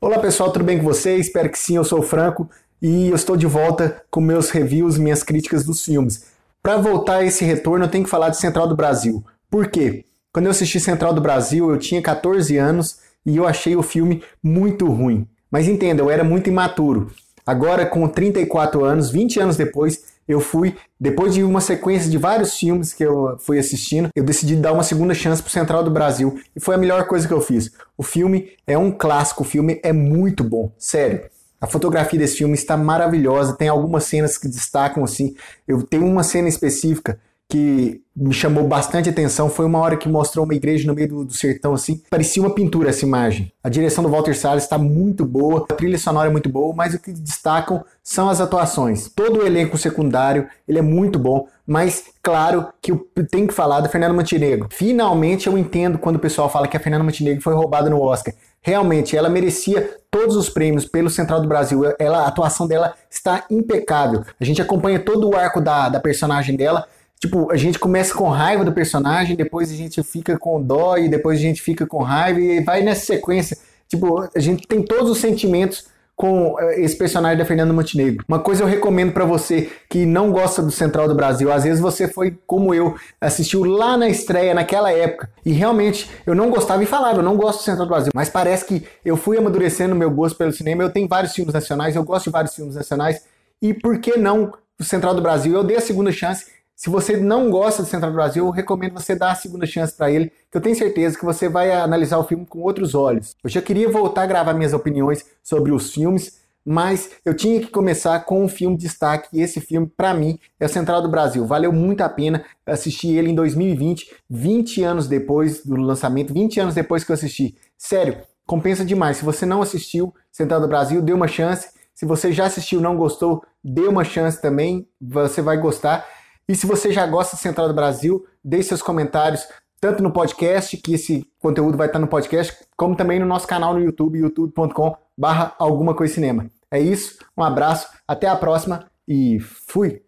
Olá pessoal, tudo bem com vocês? Espero que sim, eu sou o Franco e eu estou de volta com meus reviews, minhas críticas dos filmes. Para voltar a esse retorno, eu tenho que falar de Central do Brasil. Por quê? Quando eu assisti Central do Brasil, eu tinha 14 anos e eu achei o filme muito ruim. Mas entenda, eu era muito imaturo. Agora, com 34 anos, 20 anos depois, eu fui, depois de uma sequência de vários filmes que eu fui assistindo, eu decidi dar uma segunda chance pro Central do Brasil e foi a melhor coisa que eu fiz. O filme é um clássico, o filme é muito bom, sério. A fotografia desse filme está maravilhosa, tem algumas cenas que destacam assim. Eu tenho uma cena específica que me chamou bastante atenção foi uma hora que mostrou uma igreja no meio do, do, sertão assim. Parecia uma pintura essa imagem. A direção do Walter Salles está muito boa, a trilha sonora é muito boa, mas o que destacam são as atuações. Todo o elenco secundário, ele é muito bom, mas claro que eu tenho que falar da Fernanda Montenegro. Finalmente eu entendo quando o pessoal fala que a Fernanda Montenegro foi roubada no Oscar. Realmente, ela merecia todos os prêmios pelo Central do Brasil. Ela, a atuação dela está impecável. A gente acompanha todo o arco da, da personagem dela Tipo, a gente começa com raiva do personagem, depois a gente fica com dó e depois a gente fica com raiva e vai nessa sequência. Tipo, a gente tem todos os sentimentos com eh, esse personagem da Fernanda Montenegro. Uma coisa eu recomendo para você que não gosta do Central do Brasil, às vezes você foi como eu, assistiu lá na estreia, naquela época, e realmente eu não gostava e falava, eu não gosto do Central do Brasil, mas parece que eu fui amadurecendo meu gosto pelo cinema, eu tenho vários filmes nacionais, eu gosto de vários filmes nacionais, e por que não o Central do Brasil? Eu dei a segunda chance se você não gosta de Central do Brasil, eu recomendo você dar a segunda chance para ele, que eu tenho certeza que você vai analisar o filme com outros olhos. Eu já queria voltar a gravar minhas opiniões sobre os filmes, mas eu tinha que começar com um filme de destaque, e esse filme, para mim, é o Central do Brasil. Valeu muito a pena assistir ele em 2020, 20 anos depois do lançamento, 20 anos depois que eu assisti. Sério, compensa demais. Se você não assistiu Central do Brasil, dê uma chance. Se você já assistiu e não gostou, dê uma chance também, você vai gostar. E se você já gosta de Central do Brasil, deixe seus comentários tanto no podcast, que esse conteúdo vai estar no podcast, como também no nosso canal no YouTube, youtube.com barra alguma coisa cinema. É isso, um abraço, até a próxima e fui!